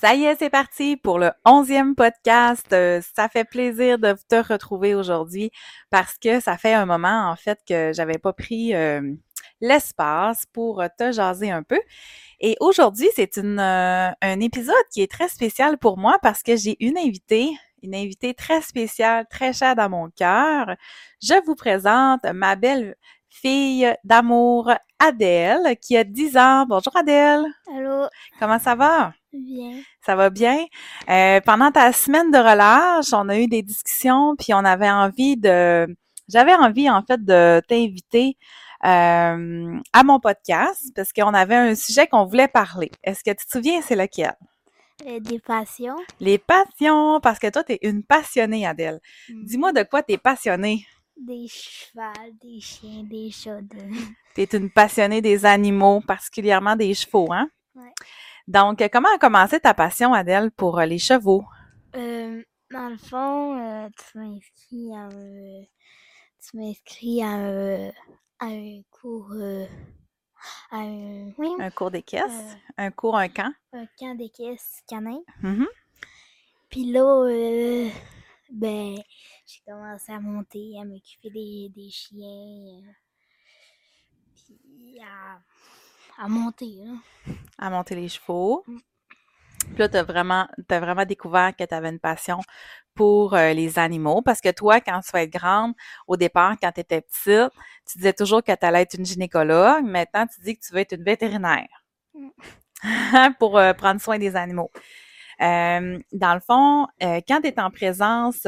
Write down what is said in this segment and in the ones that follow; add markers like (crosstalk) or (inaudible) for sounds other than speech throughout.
Ça y est, c'est parti pour le onzième podcast. Euh, ça fait plaisir de te retrouver aujourd'hui parce que ça fait un moment, en fait, que j'avais pas pris euh, l'espace pour te jaser un peu. Et aujourd'hui, c'est une, euh, un épisode qui est très spécial pour moi parce que j'ai une invitée, une invitée très spéciale, très chère dans mon cœur. Je vous présente ma belle fille d'amour, Adèle, qui a 10 ans. Bonjour Adèle. Allô. Comment ça va? Bien. Ça va bien? Euh, pendant ta semaine de relâche, on a eu des discussions, puis on avait envie de... J'avais envie, en fait, de t'inviter euh, à mon podcast parce qu'on avait un sujet qu'on voulait parler. Est-ce que tu te souviens, c'est lequel? Euh, des passions. Les passions, parce que toi, tu es une passionnée, Adèle. Mm. Dis-moi de quoi tu es passionnée. Des chevaux, des chiens, des chats. de- Tu es une passionnée des animaux, particulièrement des chevaux, hein? Ouais. Donc, comment a commencé ta passion, Adèle, pour euh, les chevaux? Euh, dans le fond, euh, tu m'inscris à un... Tu m'inscris à un... à un cours... euh, un... Oui, Un cours des caisses? Euh. Un cours, un camp? un camp des caisses canin. Mhm. Puis là, euh, ben, j'ai commencé à monter, à m'occuper des, des chiens. euh, puis à, à monter, là. à monter les chevaux. Mm. Puis là, tu as vraiment, vraiment découvert que tu avais une passion pour euh, les animaux. Parce que toi, quand tu vas être grande, au départ, quand tu étais petite, tu disais toujours que tu allais être une gynécologue. Maintenant, tu dis que tu veux être une vétérinaire (laughs) pour euh, prendre soin des animaux. Euh, dans le fond, quand tu es en présence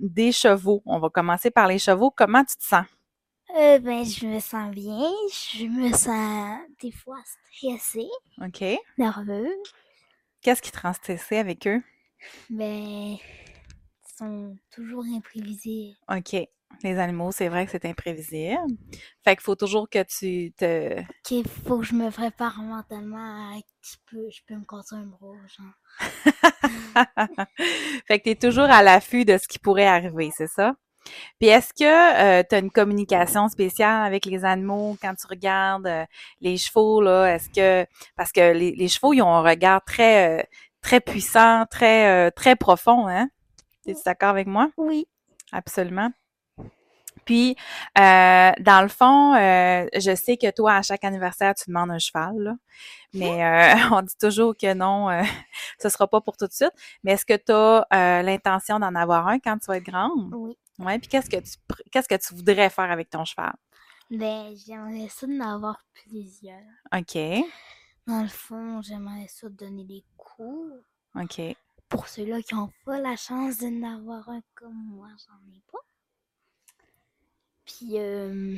des chevaux, on va commencer par les chevaux, comment tu te sens? Euh, ben, je me sens bien. Je me sens des fois stressée, OK? nerveuse. Qu'est-ce qui te rend stressé avec eux? Ben, ils sont toujours imprévisibles. OK. Les animaux, c'est vrai que c'est imprévisible. Fait qu'il faut toujours que tu te... Qu'il faut que je me prépare mentalement à je peux, je peux me casser un bras, genre. (laughs) fait que tu es toujours à l'affût de ce qui pourrait arriver, c'est ça? Puis est-ce que tu as une communication spéciale avec les animaux quand tu regardes euh, les chevaux, là? Est-ce que... Parce que les, les chevaux, ils ont un regard très, euh, très puissant, très, euh, très profond, hein? Es-tu d'accord avec moi? Oui. Absolument. Puis, euh, dans le fond, euh, je sais que toi, à chaque anniversaire, tu demandes un cheval, là. mais euh, (laughs) on dit toujours que non, (laughs) ce sera pas pour tout de suite. Mais est-ce que tu as l'intention d'en avoir un quand tu vas être grande? Oui. Ouais. Puis qu'est-ce que tu qu'est-ce que tu voudrais faire avec ton cheval? Ben, j'aimerais ça d'en avoir plusieurs. OK. Dans le fond, j'aimerais ça donner des cours OK. pour ceux-là qui n'ont pas la chance d'en avoir un comme moi, j'en ai pas. Puis, euh,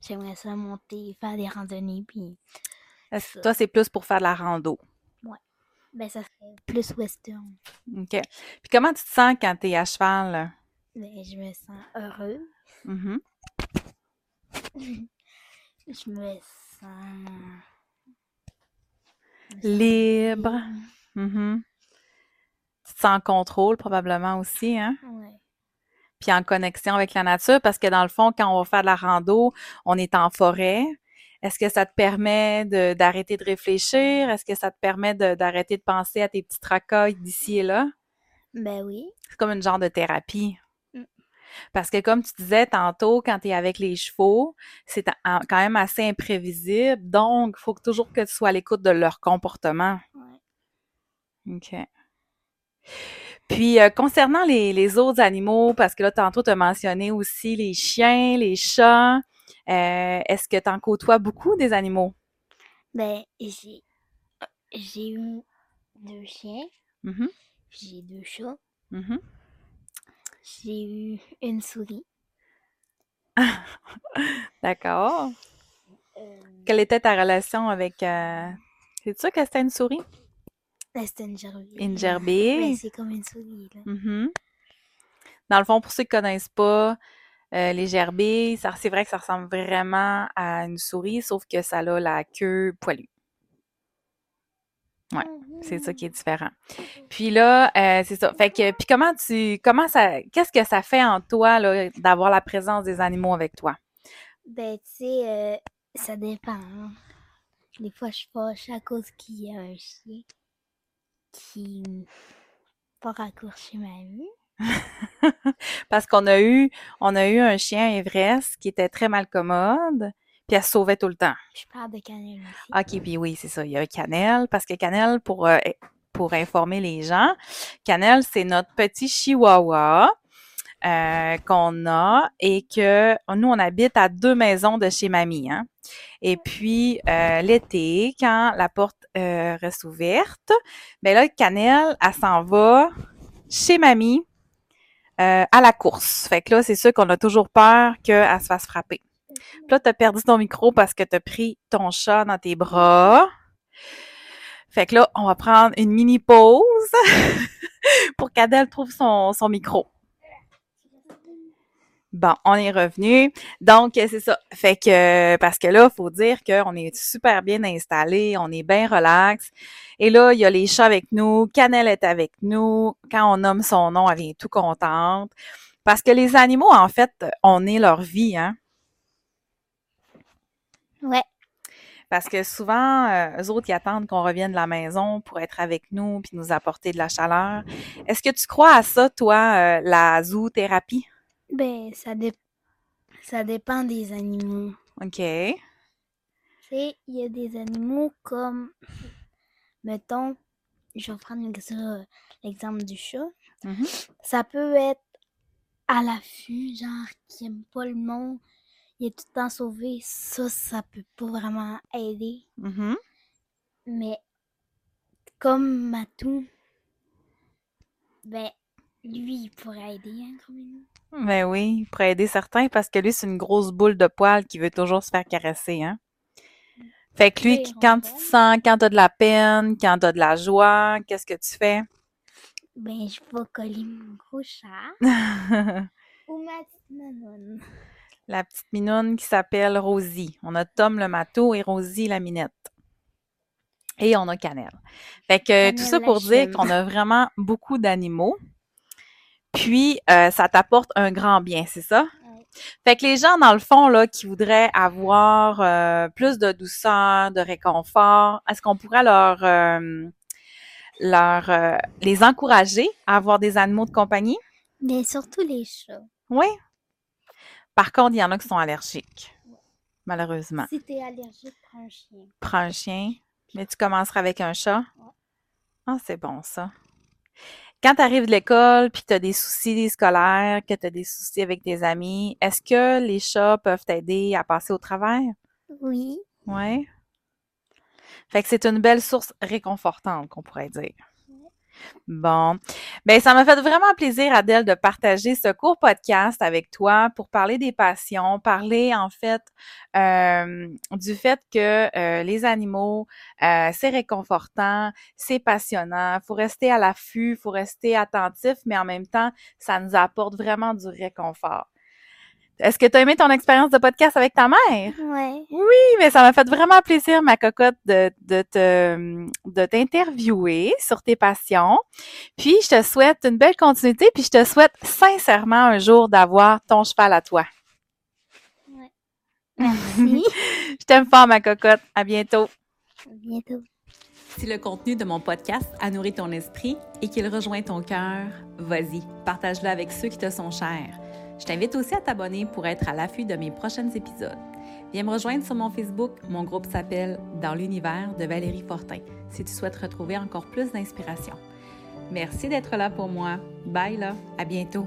j'aimerais ça monter, faire des randonnées, puis Ça. toi, c'est plus pour faire de la rando? ben, ça serait plus western. OK. Puis comment tu te sens quand tu es à cheval? là? Ben, je me sens heureuse. Mhm. Je me sens... je me sens Libre. Mhm. Tu te sens en contrôle probablement aussi, hein? Ouais. Puis en connexion avec la nature, parce que dans le fond, quand on va faire de la rando, on est en forêt. Est-ce que ça te permet d'arrêter de, réfléchir? Est-ce que ça te permet d'arrêter de, penser à tes petits tracas d'ici et là? Ben oui. C'est comme une genre de thérapie. Mm. Parce que comme tu disais tantôt, quand tu es avec les chevaux, c'est quand même assez imprévisible. Donc, il faut toujours que tu sois à l'écoute de leur comportement. Ouais. OK. Puis, euh, concernant les, les autres animaux, parce que là, tantôt, tu as mentionné aussi les chiens, les chats. euh, Est-ce que tu en côtoies beaucoup des animaux? Ben, j'ai eu deux chiens, Mhm, j'ai deux chats, mhm. j'ai eu une souris, (laughs) D'accord. Euh, Quelle était ta relation avec... C'est sûr que c'était une souris? Là, c'était une gerbille. Une gerbille? Ben, c'est comme une souris, là. Mhm. Dans le fond, pour ceux qui connaissent pas, euh, les gerbilles, ça, c'est vrai que ça ressemble vraiment à une souris, sauf que ça a la queue poilue. Ouais, C'est ça qui est différent. Puis là, euh, c'est ça. Fait que, puis comment tu, comment ça, qu'est-ce que ça fait en toi là, d'avoir la présence des animaux avec toi? Ben, tu sais, euh, ça dépend. hein. Des fois, je suis fâche à cause qu'il y a un chien qui pas raccourci ma vue. (laughs) Parce qu'on a eu, on a eu un chien Everest qui était très malcommode, puis elle se sauvait tout le temps. Je parle de cannelle aussi. OK, puis oui, c'est ça. Il y a Canel, parce que Canel, pour, euh, pour informer les gens, Canel, c'est notre petit chihuahua euh, qu'on a et que nous, on habite à deux maisons de chez mamie. Hein? Et puis, euh, l'été, quand la porte euh, reste ouverte, ben là, Canel, elle s'en va chez mamie euh, à la course. Fait que là, c'est sûr qu'on a toujours peur qu'elle se fasse frapper. Puis là, t'as perdu ton micro parce que t'as pris ton chat dans tes bras. Fait que là, on va prendre une mini pause (laughs) pour qu'Adèle trouve son micro. Bon, on est revenu. Donc, c'est ça. Fait que, parce que là, faut dire qu'on est super bien installé, on est bien relax. Et là, il y a les chats avec nous, Canel est avec nous. Quand on nomme son nom, elle vient tout contente. Parce que les animaux, en fait, on est leur vie, hein. Ouais. Parce que souvent, euh, eux autres, ils attendent qu'on revienne de la maison pour être avec nous puis nous apporter de la chaleur. Est-ce que tu crois à ça, toi, euh, la zoothérapie? Ben, ça, dé- ça dépend des animaux. OK. Tu sais, il y a des animaux comme, mettons, je vais prendre l'ex- l'exemple du chat. Mhm. Ça peut être à l'affût, genre, qui aime pas le monde. Il est tout le temps sauvé. Ça, ça peut pas vraiment aider. Mhm. Mais comme Matou, ben, lui, il pourrait aider, hein, comme nous. Ben oui, pour aider certains, parce que lui, c'est une grosse boule de poils qui veut toujours se faire caresser, hein. Fait que lui, quand tu te sens, quand t'as de la peine, quand t'as de la joie, qu'est-ce que tu fais? Ben, je vais coller mon gros chat (laughs) ou ma petite manone. la petite minoune qui s'appelle Rosie. On a Tom le matou et Rosie la minette. Et on a Cannelle. Fait que tout ça pour dire qu'on a vraiment beaucoup d'animaux. Puis, euh, ça t'apporte un grand bien, c'est ça? Ouais. Fait que les gens, dans le fond, là, qui voudraient avoir euh, plus de douceur, de réconfort, est-ce qu'on pourrait leur, euh, leur les encourager à avoir des animaux de compagnie? Mais surtout les chats. Oui. Par contre, il y en a qui sont allergiques, malheureusement. Si t'es allergique, prends un chien. Prends un chien, mais tu commenceras avec un chat? Ouais. Ah, c'est bon, ça. Quand tu arrives de l'école puis que tu as des soucis scolaires, que tu as des soucis avec tes amis, est-ce que les chats peuvent t'aider à passer au travers? Oui. Ouais. Fait que c'est une belle source réconfortante, qu'on pourrait dire. Bon. Ben, ça m'a fait vraiment plaisir, Adèle, de partager ce court podcast avec toi pour parler des passions, parler, en fait, euh, du fait que euh, les animaux, euh, c'est réconfortant, c'est passionnant, faut rester à l'affût, faut rester attentif, mais en même temps, ça nous apporte vraiment du réconfort. Est-ce que tu as aimé ton expérience de podcast avec ta mère? Ouais. Oui, mais ça m'a fait vraiment plaisir, ma cocotte, de, de te, de t'interviewer sur tes passions. Puis, je te souhaite une belle continuité, puis je te souhaite sincèrement un jour d'avoir ton cheval à toi. Merci. (laughs) Je t'aime fort, ma cocotte. À bientôt. À bientôt. Si le contenu de mon podcast a nourri ton esprit et qu'il rejoint ton cœur, vas-y, partage-le avec ceux qui te sont chers. Je t'invite aussi à t'abonner pour être à l'affût de mes prochains épisodes. Viens me rejoindre sur mon Facebook. Mon groupe s'appelle Dans l'univers de Valérie Fortin si tu souhaites retrouver encore plus d'inspiration. Merci d'être là pour moi. Bye là, à bientôt.